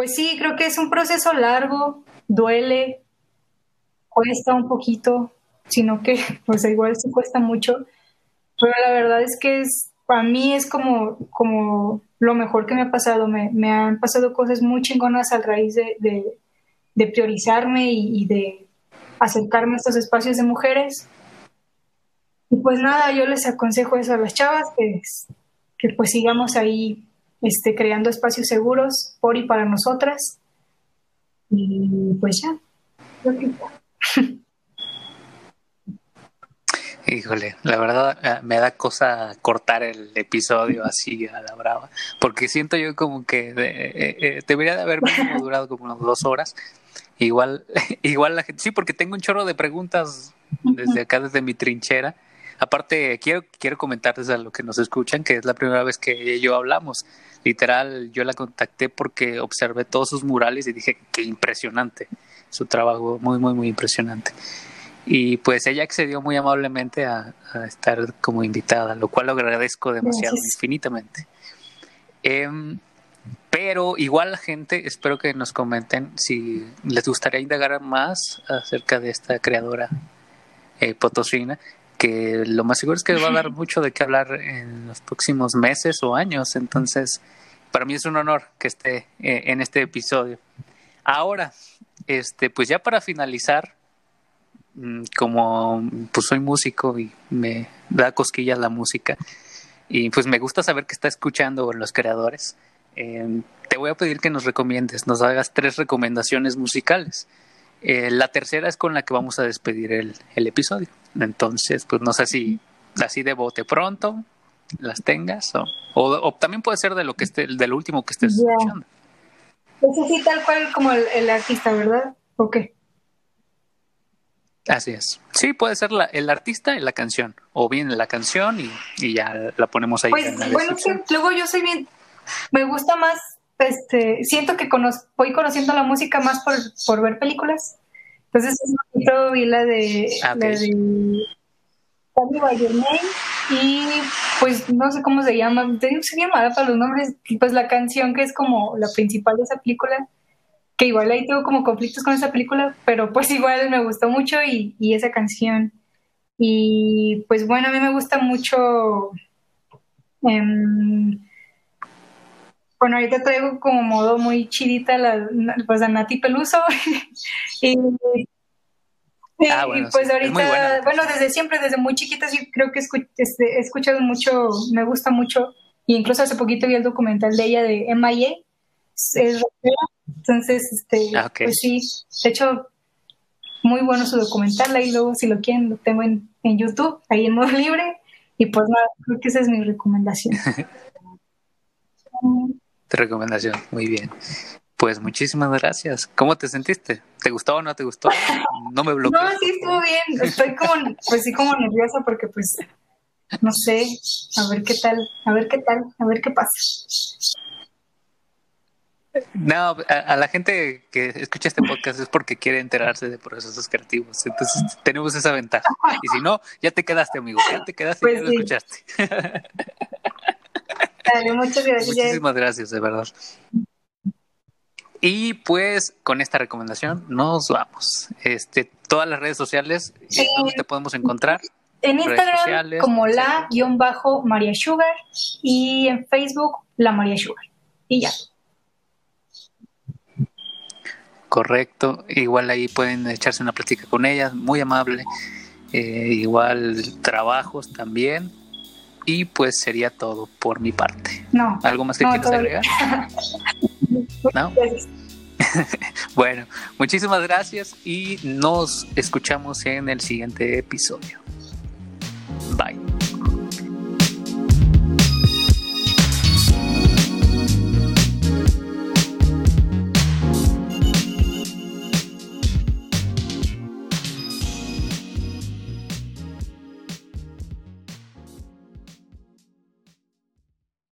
pues sí, creo que es un proceso largo, duele, cuesta un poquito, sino que pues igual sí cuesta mucho, pero la verdad es que es, para mí es como, como lo mejor que me ha pasado, me, me han pasado cosas muy chingonas a raíz de, de, priorizarme y de acercarme a estos espacios de mujeres. Y pues nada, yo les aconsejo eso a las chavas, que, que pues sigamos ahí este, creando espacios seguros por y para nosotras. Y pues ya. Híjole, la verdad eh, me da cosa cortar el episodio así a la brava, porque siento yo como que eh, eh, debería de haber durado como unas dos horas, Igual, igual la gente, sí, porque tengo un chorro de preguntas desde acá, desde mi trinchera. Aparte, quiero, quiero comentarles a lo que nos escuchan que es la primera vez que yo hablamos. Literal, yo la contacté porque observé todos sus murales y dije, qué impresionante. Su trabajo, muy, muy, muy impresionante. Y pues ella accedió muy amablemente a, estar como invitada, lo cual lo agradezco demasiado, infinitamente. Em, pero igual la gente, espero que nos comenten si les gustaría indagar más acerca de esta creadora eh, potosina, que lo más seguro es que va a dar mucho de qué hablar en los próximos meses o años. Entonces, para mí es un honor que esté eh, en este episodio. Ahora, este, pues ya para finalizar, mm, como pues soy músico y me da cosquillas la música, y pues me gusta saber que está escuchando los creadores. Eh, te voy a pedir que nos recomiendes, nos hagas tres recomendaciones musicales. Eh, la tercera es con la que vamos a despedir el, episodio. Entonces, pues no sé si así de bote pronto las tengas o, o, también puede ser de lo que esté, del último que estés escuchando. Pues así tal cual como el, artista, ¿verdad? ¿O qué? Así es. Sí, puede ser la, el artista y la canción, o bien la canción y, y ya la ponemos ahí. Pues bueno, luego yo soy bien, me gusta más, este, siento que voy conociendo la música más por, por ver películas. Entonces, un vi la de, ah, la de y pues no sé cómo se llama, te digo, se llama para los nombres, pues la canción que es como la principal de esa película, que igual ahí tengo como conflictos con esa película, pero pues igual me gustó mucho y, y esa canción. Y pues bueno, a mí me gusta mucho eh, bueno, ahorita traigo como modo muy chidita la, pues a Nati Peluso. y, ah, bueno, pues ahorita, bueno, desde siempre, desde muy chiquita, sí creo que este, he escuchado mucho, me gusta mucho. Y incluso hace poquito vi el documental de ella de MIA. Es entonces, este, ah, pues sí, de hecho, muy bueno su documental, ahí luego si lo quieren lo tengo en, en YouTube, ahí en modo libre. Y pues nada, creo que esa es mi recomendación. Tu recomendación, muy bien. Pues muchísimas gracias. ¿Cómo te sentiste? ¿Te gustó o no te gustó? No me bloqueé. No, sí estuvo bien. Estoy como, pues sí, como nerviosa porque pues, no sé, a ver qué tal, a ver qué tal, a ver qué pasa. No, a, a, la gente que escucha este podcast es porque quiere enterarse de procesos creativos. Entonces tenemos esa ventaja. Y si no, ya te quedaste, amigo. Ya te quedaste pues y ya sí. lo escuchaste. Dale, muchas gracias. Muchísimas gracias, de verdad. Y pues con esta recomendación nos vamos. Este, todas las redes sociales, Sí. ¿dónde te podemos encontrar? En Instagram sociales, como la guion bajo María Sugar y en Facebook la María Sugar. Y ya. Correcto. Igual ahí pueden echarse una plática con ella, muy amable. Eh, igual trabajos también. Y pues sería todo por mi parte. No. ¿Algo más que quieras agregar? no. bueno, muchísimas gracias y nos escuchamos en el siguiente episodio. Bye.